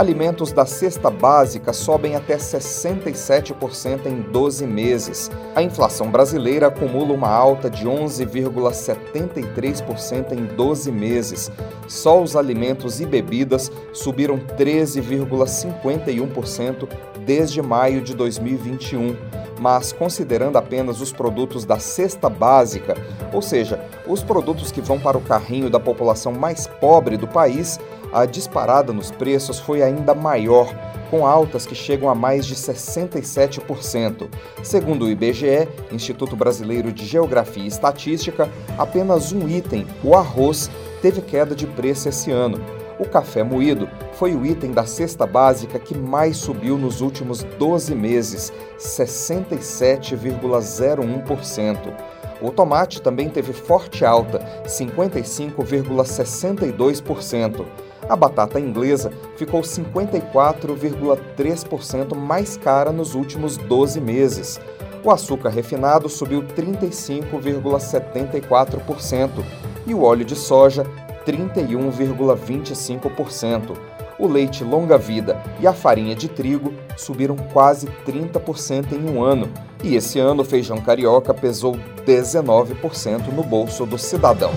Alimentos da cesta básica sobem até 67% em 12 meses. A inflação brasileira acumula uma alta de 11,73% em 12 meses. Só os alimentos e bebidas subiram 13,51% desde maio de 2021 mas considerando apenas os produtos da cesta básica, ou seja, os produtos que vão para o carrinho da população mais pobre do país, a disparada nos preços foi ainda maior, com altas que chegam a mais de 67%. Segundo o IBGE, Instituto Brasileiro de Geografia e Estatística, apenas um item, o arroz, teve queda de preço esse ano. O café moído foi o item da cesta básica que mais subiu nos últimos 12 meses, 67,01%. O tomate também teve forte alta, 55,62%. A batata inglesa ficou 54,3% mais cara nos últimos 12 meses. O açúcar refinado subiu 35,74% e o óleo de soja 31,25%. O leite longa-vida e a farinha de trigo subiram quase 30% em um ano, e esse ano o feijão carioca pesou 19% no bolso do cidadão.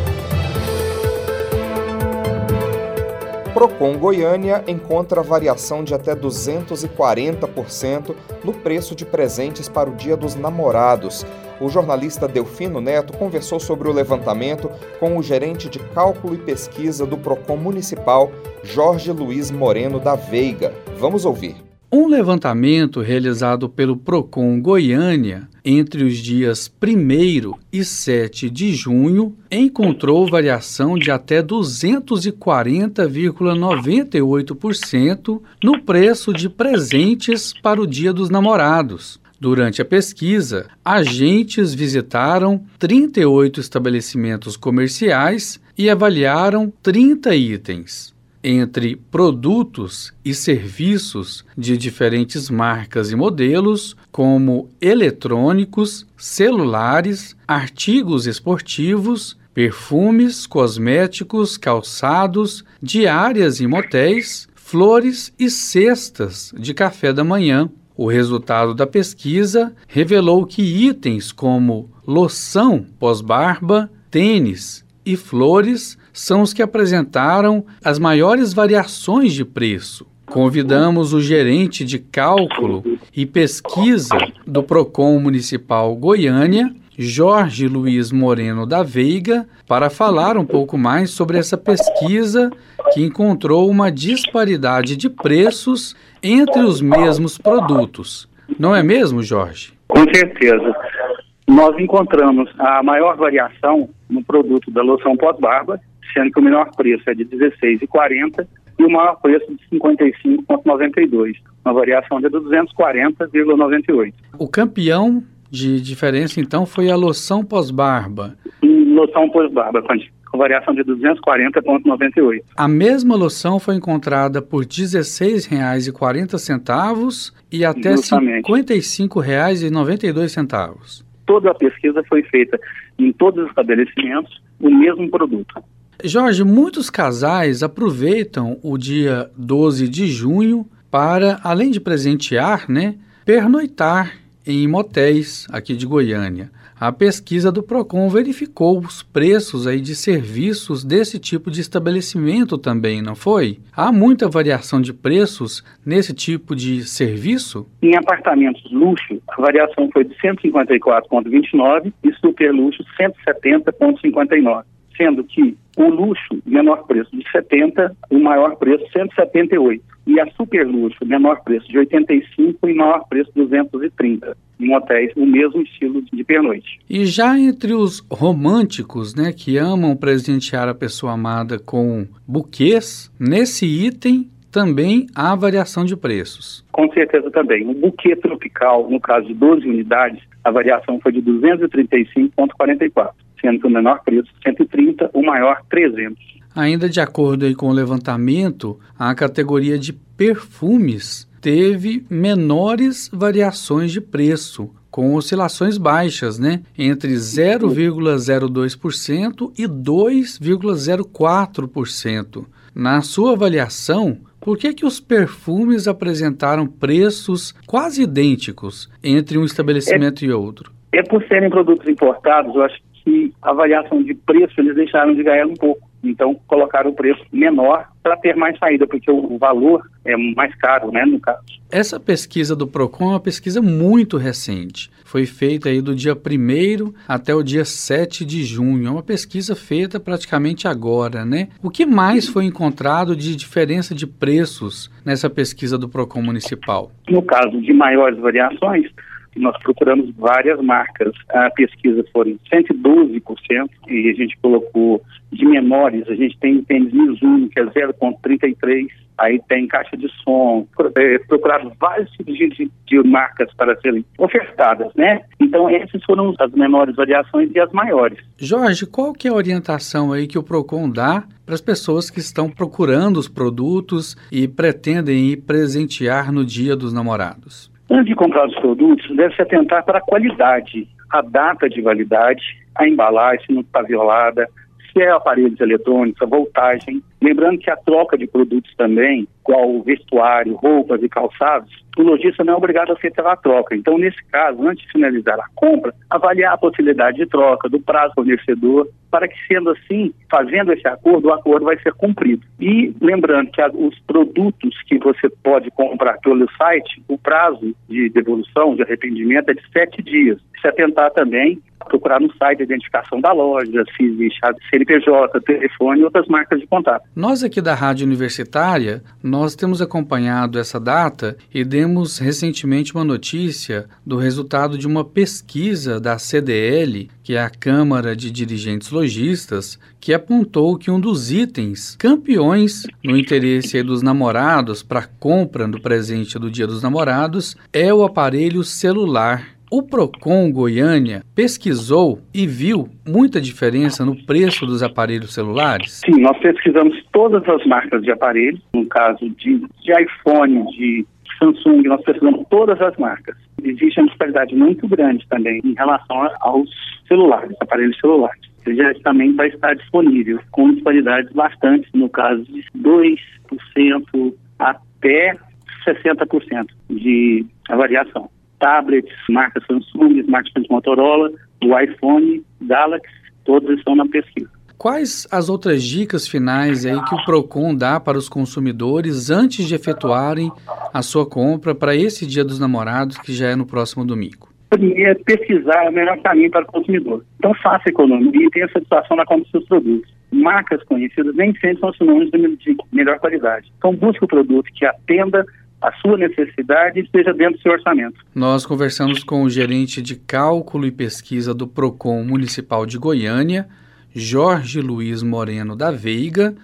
Procon Goiânia encontra variação de até 240% no preço de presentes para o Dia dos Namorados. O jornalista Delfino Neto conversou sobre o levantamento com o gerente de cálculo e pesquisa do Procon Municipal, Jorge Luiz Moreno da Veiga. Vamos ouvir. Um levantamento realizado pelo Procon Goiânia entre os dias 1 e 7 de junho encontrou variação de até 240,98% no preço de presentes para o Dia dos Namorados. Durante a pesquisa, agentes visitaram 38 estabelecimentos comerciais e avaliaram 30 itens entre produtos e serviços de diferentes marcas e modelos, como eletrônicos, celulares, artigos esportivos, perfumes, cosméticos, calçados, diárias em motéis, flores e cestas de café da manhã. O resultado da pesquisa revelou que itens como loção pós-barba, tênis e flores são os que apresentaram as maiores variações de preço. Convidamos o gerente de cálculo e pesquisa do Procon Municipal Goiânia, Jorge Luiz Moreno da Veiga, para falar um pouco mais sobre essa pesquisa que encontrou uma disparidade de preços entre os mesmos produtos. Não é mesmo, Jorge? Com certeza. Nós encontramos a maior variação no produto da loção pós-barba, sendo que o menor preço é de R$ 16,40 e o maior preço de R$ 55,92, uma variação de 240,98. O campeão de diferença, então, foi a loção pós-barba. Loção pós-barba, com variação de 240,98. A mesma loção foi encontrada por R$ 16,40 e até R$ 55,92. Toda a pesquisa foi feita em todos os estabelecimentos, o mesmo produto. Jorge, muitos casais aproveitam o dia 12 de junho para, além de presentear, né, pernoitar em motéis aqui de Goiânia. A pesquisa do Procon verificou os preços aí de serviços desse tipo de estabelecimento também, não foi? Há muita variação de preços nesse tipo de serviço? Em apartamentos luxo, a variação foi de 154,29 e super luxo 170,59 sendo que o luxo, menor preço de 70, o maior preço 178. E a super luxo, menor preço de 85 e maior preço 230. Em hotéis, o mesmo estilo de pernoite. E já entre os românticos, né, que amam presentear a pessoa amada com buquês, nesse item também há variação de preços. Com certeza também. O buquê tropical, no caso de 12 unidades, a variação foi de 235,44, sendo que o menor preço 130, o maior 300. Ainda de acordo com o levantamento, a categoria de perfumes teve menores variações de preço, com oscilações baixas, né? Entre 0,02% e 2,04%. Na sua avaliação, por que, que os perfumes apresentaram preços quase idênticos entre um estabelecimento é, e outro? É por serem produtos importados, eu acho que a variação de preço eles deixaram de ganhar um pouco. Então, colocaram o preço menor para ter mais saída, porque o valor é mais caro, né, no caso. Essa pesquisa do PROCON é uma pesquisa muito recente. Foi feita aí do dia 1 até o dia 7 de junho. É uma pesquisa feita praticamente agora, né? O que mais foi encontrado de diferença de preços nessa pesquisa do PROCON municipal? No caso de maiores variações, nós procuramos várias marcas. A pesquisa foi 112% e a gente colocou de menores, a gente tem tênis Mizuno, que é 0,33, aí tem caixa de som, é, procuraram vários tipos de, de, marcas para serem ofertadas, né? Então, essas foram as menores variações e as maiores. Jorge, qual que é a orientação aí que o PROCON dá para as pessoas que estão procurando os produtos e pretendem ir presentear no Dia dos Namorados? Antes de comprar os produtos, deve se atentar para a qualidade, a data de validade, a embalagem, se não está violada, se é aparelhos eletrônicos, a voltagem. Lembrando que a troca de produtos também, qual vestuário, roupas e calçados, o lojista não é obrigado a aceitar a troca. Então, nesse caso, antes de finalizar a compra, avaliar a possibilidade de troca, do prazo fornecedor, para que, sendo assim, fazendo esse acordo, o acordo vai ser cumprido. E lembrando que os produtos que você pode comprar pelo site, o prazo de devolução, de arrependimento é de sete dias. Se atentar também procurar no site a identificação da loja, se existe a CNPJ, telefone e outras marcas de contato. Nós aqui da Rádio Universitária, nós temos acompanhado essa data e demos recentemente uma notícia do resultado de uma pesquisa da CDL, que é a Câmara de Dirigentes Logistas, que apontou que um dos itens campeões no interesse dos namorados para compra do presente do Dia dos Namorados é o aparelho celular o Procon Goiânia pesquisou e viu muita diferença no preço dos aparelhos celulares? Sim, nós pesquisamos todas as marcas de aparelhos, no caso de, de iPhone, de Samsung, nós pesquisamos todas as marcas. Existe uma disparidade muito grande também em relação aos celulares, aparelhos celulares. Ele já também vai estar disponível, com disparidades bastantes, no caso de 2% até 60% de variação tablets, marcas Samsung, smartphones Motorola, o iPhone, Galaxy, todos estão na pesquisa. Quais as outras dicas finais aí que o Procon dá para os consumidores antes de efetuarem a sua compra para esse Dia dos Namorados, que já é no próximo domingo? Primeiro, pesquisar é o melhor caminho para o consumidor. Então, faça economia e tenha satisfação na compra dos seus produtos. Marcas conhecidas nem sempre são sinônimos de melhor qualidade. Então, busque o produto que atenda a sua necessidade esteja dentro do seu orçamento. Nós conversamos com o gerente de cálculo e pesquisa do Procon Municipal de Goiânia, Jorge Luiz Moreno da Veiga.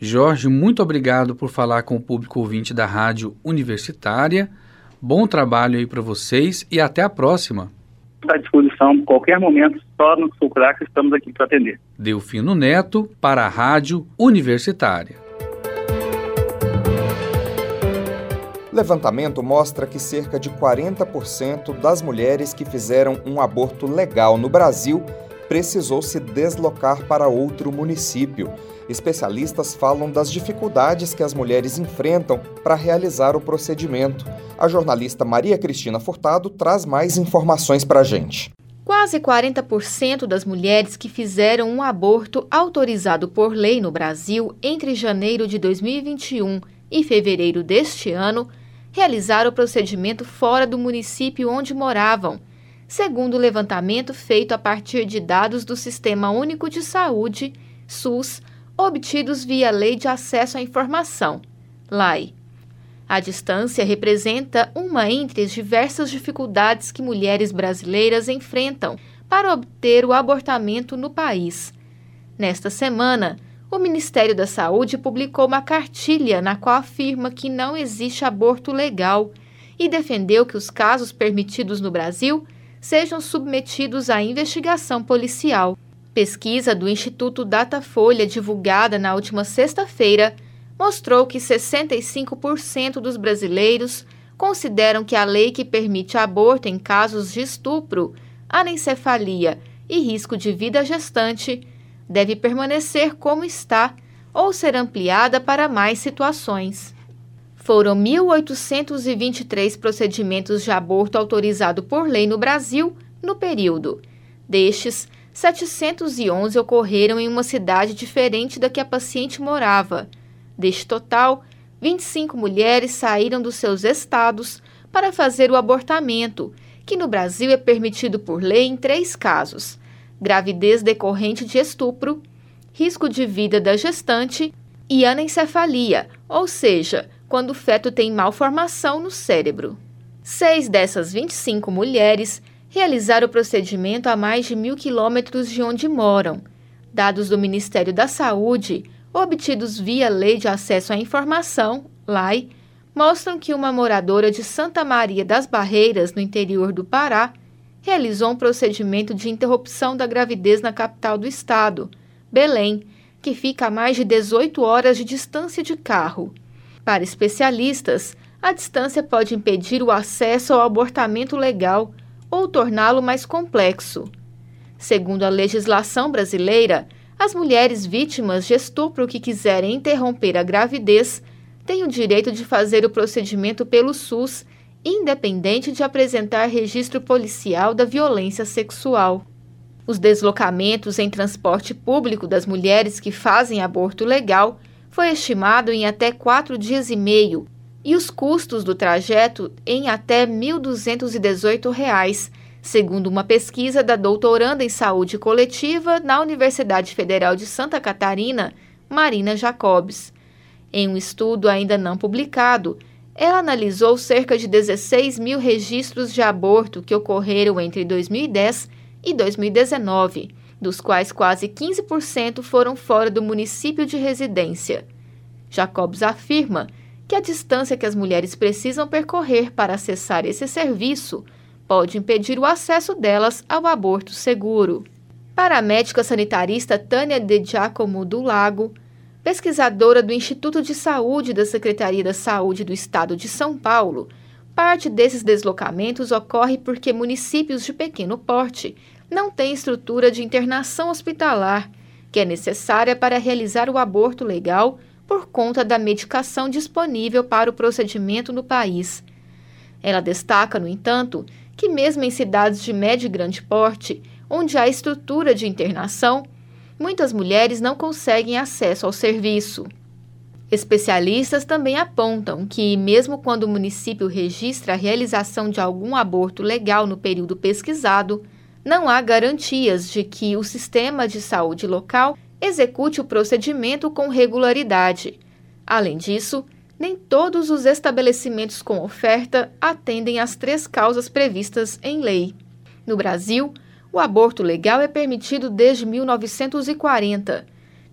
Jorge, muito obrigado por falar com o público ouvinte da Rádio Universitária. Bom trabalho aí para vocês e até a próxima. À disposição, qualquer momento, só nos procurar que estamos aqui para atender. Delfino Neto, para a Rádio Universitária. Levantamento mostra que cerca de 40% das mulheres que fizeram um aborto legal no Brasil precisou se deslocar para outro município. Especialistas falam das dificuldades que as mulheres enfrentam para realizar o procedimento. A jornalista Maria Cristina Furtado traz mais informações para a gente. Quase 40% das mulheres que fizeram um aborto autorizado por lei no Brasil entre janeiro de 2021 e fevereiro deste ano realizar o procedimento fora do município onde moravam, segundo o levantamento feito a partir de dados do Sistema Único de Saúde, SUS, obtidos via Lei de Acesso à Informação, LAI. A distância representa uma entre as diversas dificuldades que mulheres brasileiras enfrentam para obter o abortamento no país. Nesta semana, o Ministério da Saúde publicou uma cartilha na qual afirma que não existe aborto legal e defendeu que os casos permitidos no Brasil sejam submetidos à investigação policial. Pesquisa do Instituto Datafolha, divulgada na última sexta-feira, mostrou que 65% dos brasileiros consideram que a lei que permite aborto em casos de estupro, anencefalia e risco de vida gestante deve permanecer como está ou ser ampliada para mais situações. Foram 1.823 procedimentos de aborto autorizado por lei no Brasil no período. Destes, 711 ocorreram em uma cidade diferente da que a paciente morava. Deste total, 25 mulheres saíram dos seus estados para fazer o abortamento, que no Brasil é permitido por lei em três casos: gravidez decorrente de estupro, risco de vida da gestante e anencefalia, ou seja, quando o feto tem malformação no cérebro. Seis dessas 25 mulheres realizaram o procedimento a mais de mil quilômetros de onde moram. Dados do Ministério da Saúde, obtidos via Lei de Acesso à Informação, LAI, mostram que uma moradora de Santa Maria das Barreiras, no interior do Pará, realizou um procedimento de interrupção da gravidez na capital do estado, Belém, que fica a mais de 18 horas de distância de carro. Para especialistas, a distância pode impedir o acesso ao abortamento legal ou torná-lo mais complexo. Segundo a legislação brasileira, as mulheres vítimas de estupro que quiserem interromper a gravidez têm o direito de fazer o procedimento pelo SUS, independente de apresentar registro policial da violência sexual. Os deslocamentos em transporte público das mulheres que fazem aborto legal foi estimado em até quatro dias e meio e os custos do trajeto em até R$ 1.218, segundo uma pesquisa da doutoranda em saúde coletiva na Universidade Federal de Santa Catarina, Marina Jacobs. Em um estudo ainda não publicado, ela analisou cerca de 16 mil registros de aborto que ocorreram entre 2010 e 2019 dos quais quase 15% foram fora do município de residência. Jacobs afirma que a distância que as mulheres precisam percorrer para acessar esse serviço pode impedir o acesso delas ao aborto seguro. Para a médica sanitarista Tânia de Giacomo do Lago, pesquisadora do Instituto de Saúde da Secretaria da Saúde do Estado de São Paulo, parte desses deslocamentos ocorre porque municípios de pequeno porte não tem estrutura de internação hospitalar, que é necessária para realizar o aborto legal por conta da medicação disponível para o procedimento no país. Ela destaca, no entanto, que mesmo em cidades de médio e grande porte, onde há estrutura de internação, muitas mulheres não conseguem acesso ao serviço. Especialistas também apontam que, mesmo quando o município registra a realização de algum aborto legal no período pesquisado, não há garantias de que o sistema de saúde local execute o procedimento com regularidade. Além disso, nem todos os estabelecimentos com oferta atendem às três causas previstas em lei. No Brasil, o aborto legal é permitido desde 1940.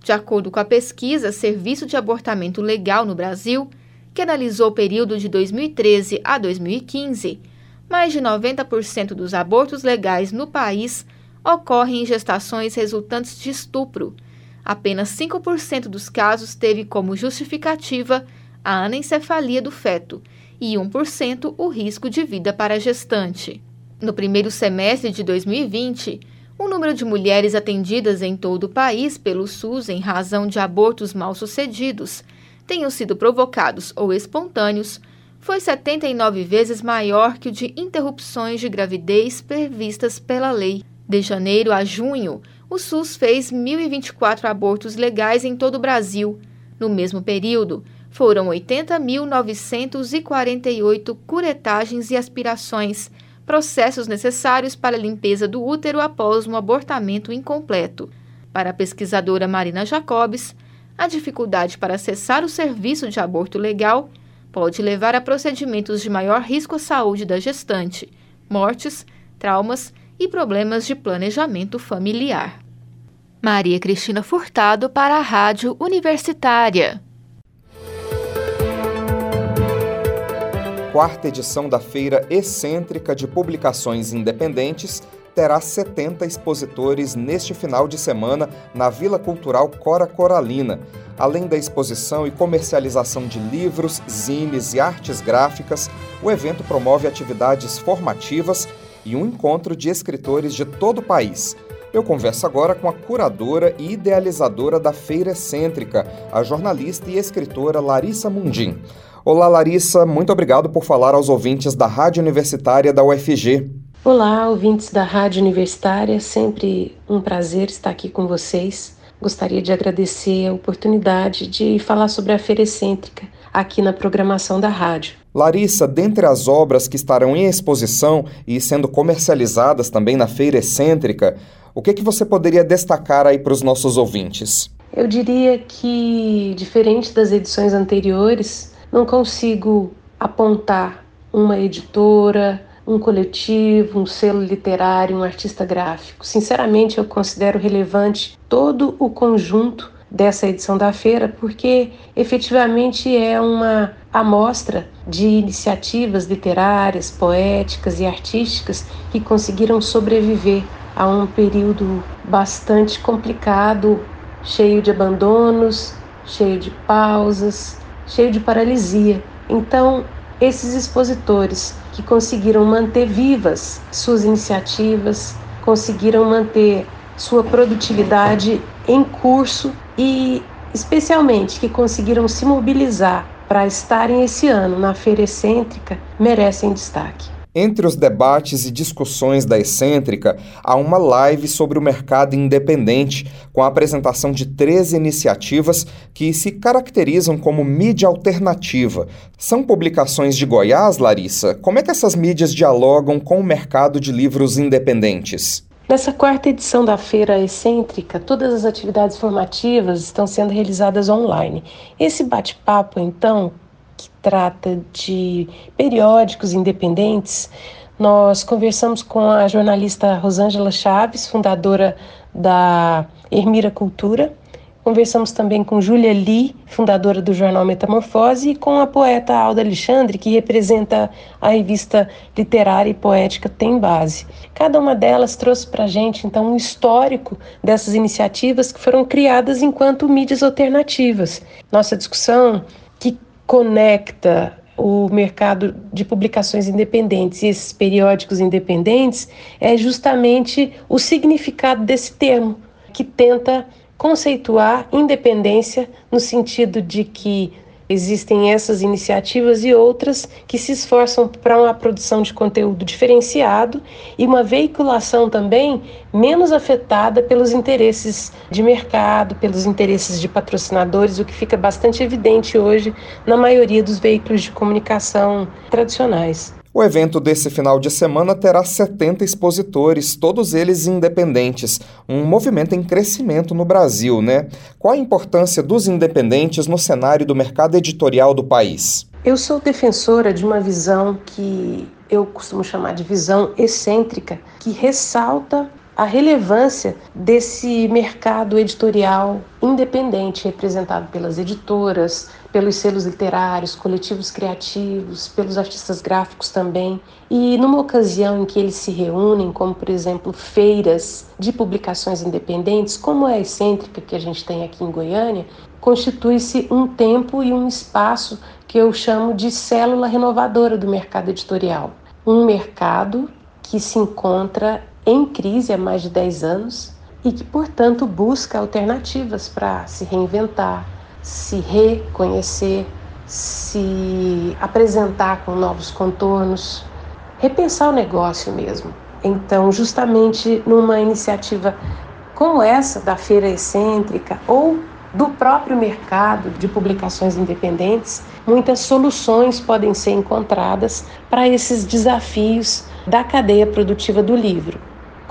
De acordo com a pesquisa Serviço de Abortamento Legal no Brasil, que analisou o período de 2013 a 2015, mais de 90% dos abortos legais no país ocorrem em gestações resultantes de estupro. Apenas 5% dos casos teve como justificativa a anencefalia do feto e 1% o risco de vida para a gestante. No primeiro semestre de 2020, o número de mulheres atendidas em todo o país pelo SUS em razão de abortos mal sucedidos, tenham sido provocados ou espontâneos, foi 79 vezes maior que o de interrupções de gravidez previstas pela lei. De janeiro a junho, o SUS fez 1.024 abortos legais em todo o Brasil. No mesmo período, foram 80.948 curetagens e aspirações, processos necessários para a limpeza do útero após um abortamento incompleto. Para a pesquisadora Marina Jacobs, a dificuldade para acessar o serviço de aborto legal pode levar a procedimentos de maior risco à saúde da gestante, mortes, traumas e problemas de planejamento familiar. Maria Cristina Furtado para a Rádio Universitária. Quarta edição da Feira Excêntrica de Publicações Independentes terá 70 expositores neste final de semana na Vila Cultural Cora Coralina. Além da exposição e comercialização de livros, zines e artes gráficas, o evento promove atividades formativas e um encontro de escritores de todo o país. Eu converso agora com a curadora e idealizadora da Feira Excêntrica, a jornalista e escritora Larissa Mundim. Olá, Larissa, muito obrigado por falar aos ouvintes da Rádio Universitária da UFG. Olá, ouvintes da Rádio Universitária, sempre um prazer estar aqui com vocês. Gostaria de agradecer a oportunidade de falar sobre a Feira Excêntrica aqui na programação da rádio. Larissa, dentre as obras que estarão em exposição e sendo comercializadas também na Feira Excêntrica, o que, que você poderia destacar aí para os nossos ouvintes? Eu diria que, diferente das edições anteriores, não consigo apontar uma editora, um coletivo, um selo literário, um artista gráfico. Sinceramente, eu considero relevante todo o conjunto dessa edição da feira, porque efetivamente é uma amostra de iniciativas literárias, poéticas e artísticas que conseguiram sobreviver a um período bastante complicado, cheio de abandonos, cheio de pausas, cheio de paralisia. Então, esses expositores que conseguiram manter vivas suas iniciativas, conseguiram manter sua produtividade em curso e, especialmente, que conseguiram se mobilizar para estarem esse ano na Feira Excêntrica, merecem destaque. Entre os debates e discussões da Excêntrica, há uma live sobre o mercado independente, com a apresentação de 13 iniciativas que se caracterizam como mídia alternativa. São publicações de Goiás, Larissa? Como é que essas mídias dialogam com o mercado de livros independentes? Nessa quarta edição da Feira Excêntrica, todas as atividades formativas estão sendo realizadas online. Esse bate-papo, então, trata de periódicos independentes, nós conversamos com a jornalista Rosângela Chaves, fundadora da Ermira Cultura. Conversamos também com Júlia Lee, fundadora do jornal Metamorfose, e com a poeta Alda Alexandre, que representa a revista literária e poética Tem Base. Cada uma delas trouxe para a gente, então, um histórico dessas iniciativas que foram criadas enquanto mídias alternativas. Nossa discussão conecta o mercado de publicações independentes e esses periódicos independentes é justamente o significado desse termo, que tenta conceituar independência no sentido de que Existem essas iniciativas e outras que se esforçam para uma produção de conteúdo diferenciado e uma veiculação também menos afetada pelos interesses de mercado, pelos interesses de patrocinadores, o que fica bastante evidente hoje na maioria dos veículos de comunicação tradicionais. O evento desse final de semana terá 70 expositores, todos eles independentes, um movimento em crescimento no Brasil, né? Qual a importância dos independentes no cenário do mercado editorial do país? Eu sou defensora de uma visão que eu costumo chamar de visão excêntrica, que ressalta a relevância desse mercado editorial independente, representado pelas editoras, pelos selos literários, coletivos criativos, pelos artistas gráficos também. E numa ocasião em que eles se reúnem, como por exemplo feiras de publicações independentes, como a excêntrica que a gente tem aqui em Goiânia, constitui-se um tempo e um espaço que eu chamo de célula renovadora do mercado editorial. Um mercado que se encontra em crise há mais de 10 anos e que, portanto, busca alternativas para se reinventar, se reconhecer, se apresentar com novos contornos, repensar o negócio mesmo. Então, justamente numa iniciativa como essa da Feira Excêntrica ou do próprio mercado de publicações independentes, muitas soluções podem ser encontradas para esses desafios da cadeia produtiva do livro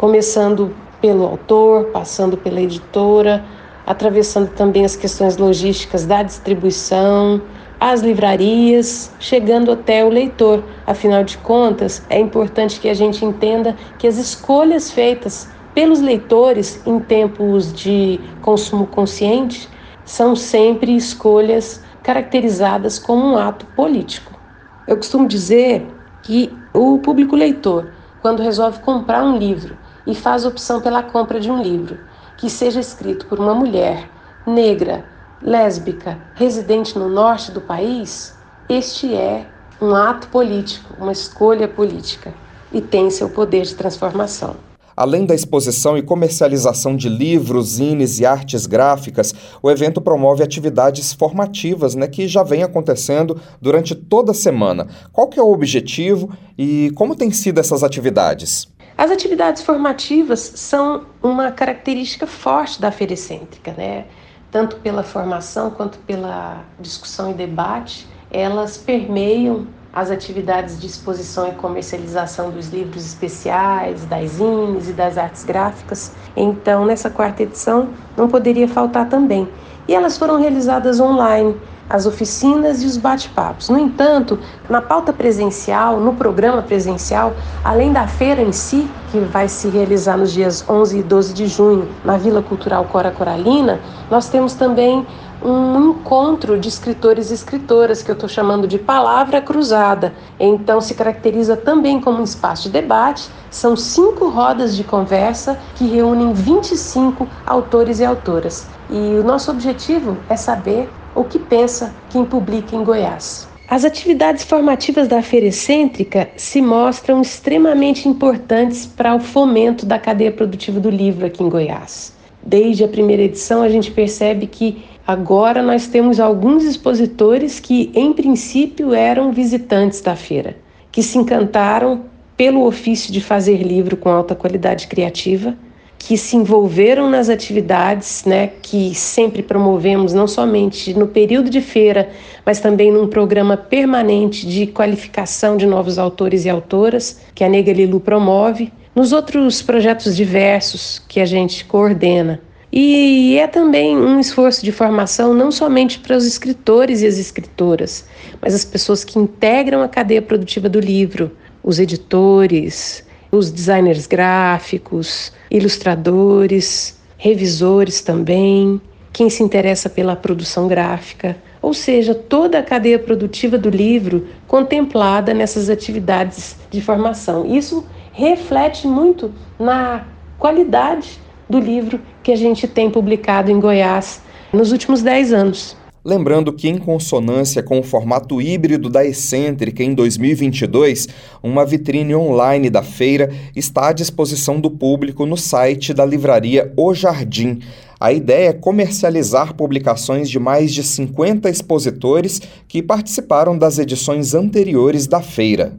começando pelo autor, passando pela editora, atravessando também as questões logísticas da distribuição, as livrarias, chegando até o leitor. Afinal de contas, é importante que a gente entenda que as escolhas feitas pelos leitores em tempos de consumo consciente são sempre escolhas caracterizadas como um ato político. Eu costumo dizer que o público leitor, quando resolve comprar um livro e faz opção pela compra de um livro que seja escrito por uma mulher negra, lésbica, residente no norte do país, este é um ato político, uma escolha política e tem seu poder de transformação. Além da exposição e comercialização de livros, zines e artes gráficas, o evento promove atividades formativas, né, que já vem acontecendo durante toda a semana. Qual que é o objetivo e como têm sido essas atividades? As atividades formativas são uma característica forte da feira excêntrica, né? Tanto pela formação quanto pela discussão e debate, elas permeiam as atividades de exposição e comercialização dos livros especiais, das zines e das artes gráficas. Então, nessa quarta edição, não poderia faltar também. E elas foram realizadas online, as oficinas e os bate-papos. No entanto, na pauta presencial, no programa presencial, além da feira em si, que vai se realizar nos dias 11 e 12 de junho na Vila Cultural Cora Coralina, nós temos também um encontro de escritores e escritoras, que eu estou chamando de palavra cruzada. Então, se caracteriza também como um espaço de debate. São cinco rodas de conversa que reúnem 25 autores e autoras. E o nosso objetivo é saber o que pensa quem publica em Goiás. As atividades formativas da Feira Excêntrica se mostram extremamente importantes para o fomento da cadeia produtiva do livro aqui em Goiás. Desde a primeira edição, a gente percebe que Agora nós temos alguns expositores que, em princípio, eram visitantes da feira, que se encantaram pelo ofício de fazer livro com alta qualidade criativa, que se envolveram nas atividades né, que sempre promovemos, não somente no período de feira, mas também num programa permanente de qualificação de novos autores e autoras, que a Nega Lilu promove, nos outros projetos diversos que a gente coordena. E é também um esforço de formação não somente para os escritores e as escritoras, mas as pessoas que integram a cadeia produtiva do livro, os editores, os designers gráficos, ilustradores, revisores também, quem se interessa pela produção gráfica, ou seja, toda a cadeia produtiva do livro contemplada nessas atividades de formação. Isso reflete muito na qualidade do livro que a gente tem publicado em Goiás nos últimos 10 anos. Lembrando que, em consonância com o formato híbrido da Excêntrica em 2022, uma vitrine online da feira está à disposição do público no site da livraria O Jardim. A ideia é comercializar publicações de mais de 50 expositores que participaram das edições anteriores da feira.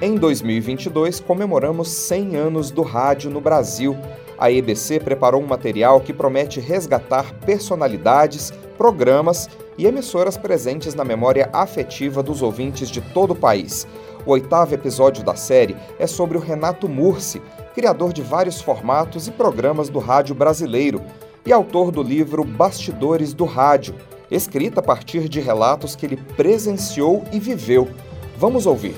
Em 2022, comemoramos 100 anos do rádio no Brasil. A EBC preparou um material que promete resgatar personalidades, programas e emissoras presentes na memória afetiva dos ouvintes de todo o país. O oitavo episódio da série é sobre o Renato Mursi, criador de vários formatos e programas do rádio brasileiro e autor do livro Bastidores do Rádio, escrita a partir de relatos que ele presenciou e viveu. Vamos ouvir.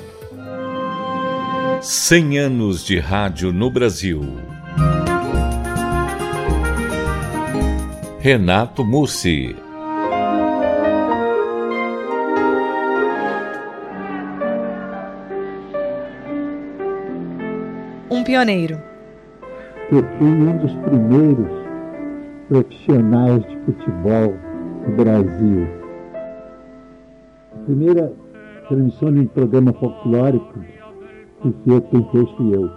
100 anos de rádio no Brasil. Renato Mussi. Um pioneiro. Eu fui um dos primeiros profissionais de futebol do Brasil. A primeira transmissão de um programa folclórico porque quem fez fui eu.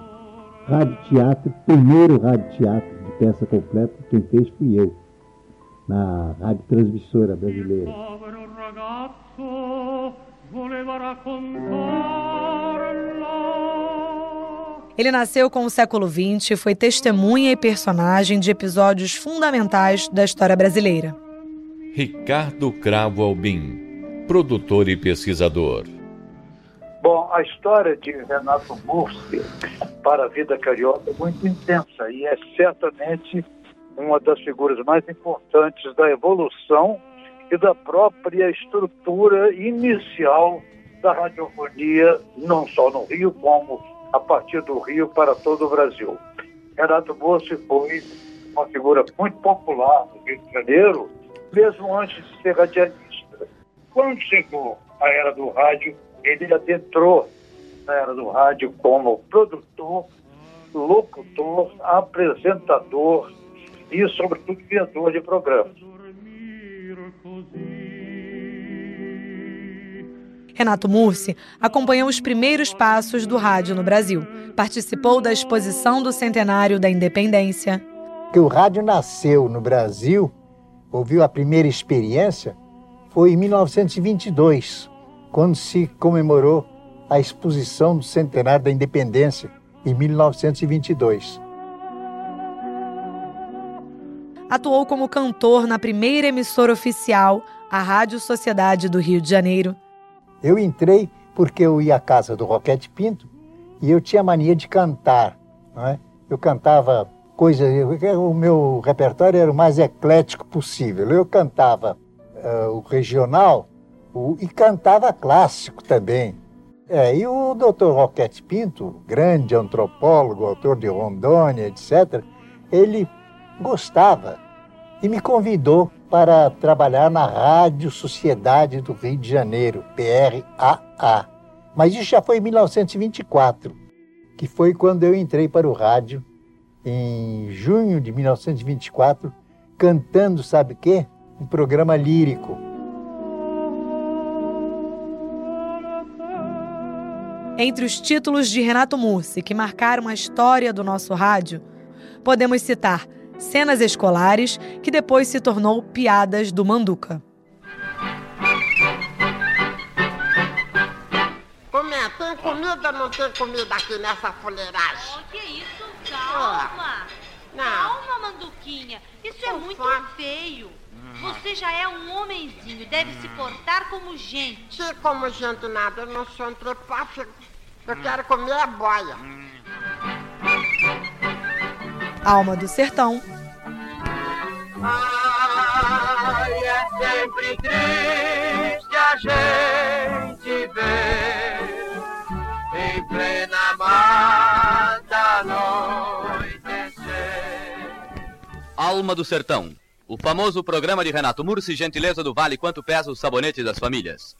Rádio Teatro, primeiro rádio teatro de peça completa, quem fez fui eu, na Rádio Transmissora Brasileira. Ele nasceu com o século XX e foi testemunha e personagem de episódios fundamentais da história brasileira. Ricardo Cravo Albim, produtor e pesquisador. Bom, a história de Renato Mursi para a vida carioca é muito intensa e é certamente uma das figuras mais importantes da evolução e da própria estrutura inicial da radiofonia, não só no Rio, como a partir do Rio para todo o Brasil. Renato Bossi foi uma figura muito popular no Rio de Janeiro, mesmo antes de ser radialista. Quando chegou a era do rádio, ele adentrou na era do rádio como produtor, locutor, apresentador e, sobretudo, criador de programas. Renato Mursi acompanhou os primeiros passos do rádio no Brasil. Participou da exposição do centenário da independência. Que o rádio nasceu no Brasil, ouviu a primeira experiência, foi em 1922, quando se comemorou a exposição do centenário da independência, em 1922. Atuou como cantor na primeira emissora oficial, a Rádio Sociedade do Rio de Janeiro, eu entrei porque eu ia à casa do Roquete Pinto e eu tinha mania de cantar. É? Eu cantava coisas, o meu repertório era o mais eclético possível. Eu cantava uh, o regional o, e cantava clássico também. É, e o doutor Roquete Pinto, grande antropólogo, autor de Rondônia, etc., ele gostava e me convidou para trabalhar na Rádio Sociedade do Rio de Janeiro, PRAA. Mas isso já foi em 1924, que foi quando eu entrei para o rádio, em junho de 1924, cantando, sabe o quê? Um programa lírico. Entre os títulos de Renato Mursi que marcaram a história do nosso rádio, podemos citar cenas escolares, que depois se tornou Piadas do Manduca. Comé, tem comida ou não tem comida aqui nessa fuleiragem? Oh, que isso? Calma! Não. Calma, Manduquinha. Isso é muito feio. Você já é um homenzinho, deve se portar como gente. Que como gente nada, eu não sou entrepáfico. Eu quero comer a boia. Alma do Sertão. Ai, é sempre triste a gente ver em plena mata anoitecer. Alma do Sertão. O famoso programa de Renato Mursi, gentileza do Vale Quanto Pesa o Sabonete das Famílias.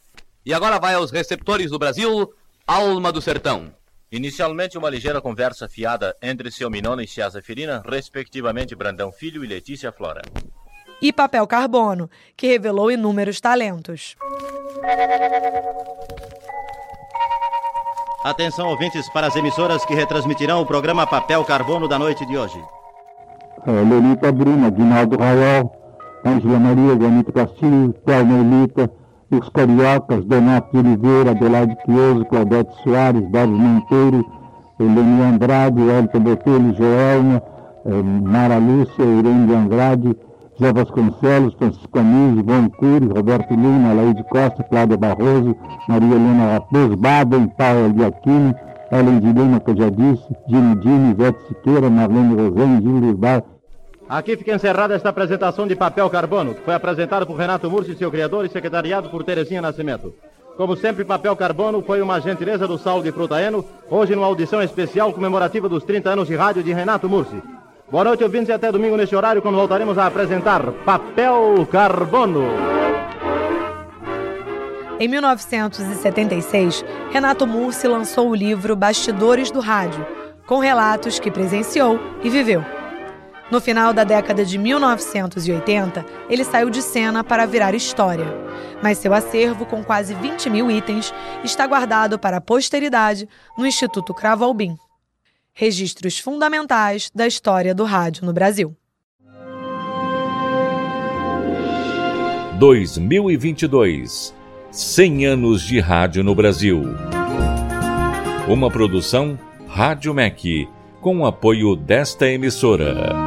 E agora vai aos receptores do Brasil, Alma do Sertão. Inicialmente, uma ligeira conversa fiada entre seu Minona e Cia Zeferina, respectivamente Brandão Filho e Letícia Flora. E Papel Carbono, que revelou inúmeros talentos. Atenção, ouvintes, para as emissoras que retransmitirão o programa Papel Carbono da noite de hoje. É, Lolita Bruna, Guinaldo Raiol, Ângela Maria, Janito Castilho, Melita, os cariocas, Donato Oliveira, Adelaide Quioso, Claudete Soares, Dário Monteiro, Eleni Andrade, Elton Botelho, Joelma, eh, Mara Lúcia, Irene de Andrade, Zé Vasconcelos, Francisco Anísio, Ivone Cury, Roberto Lima, Laide Costa, Cláudia Barroso, Maria Helena Raposo, Baden, Paula Aquino, Ellen de Lima, que eu já disse, Dino Dini, Ivete Siqueira, Marlene Rosane, Júlio Bar, Aqui fica encerrada esta apresentação de Papel Carbono, que foi apresentado por Renato Mursi, seu criador, e secretariado por Terezinha Nascimento. Como sempre, Papel Carbono foi uma gentileza do Saulo de Frutaeno, hoje numa audição especial comemorativa dos 30 anos de rádio de Renato Mursi. Boa noite, ouvintes, e até domingo neste horário, quando voltaremos a apresentar Papel Carbono. Em 1976, Renato Mursi lançou o livro Bastidores do Rádio, com relatos que presenciou e viveu. No final da década de 1980, ele saiu de cena para virar história. Mas seu acervo, com quase 20 mil itens, está guardado para a posteridade no Instituto Cravo Albim. Registros fundamentais da história do rádio no Brasil. 2022 100 anos de rádio no Brasil. Uma produção Rádio MEC, com o apoio desta emissora.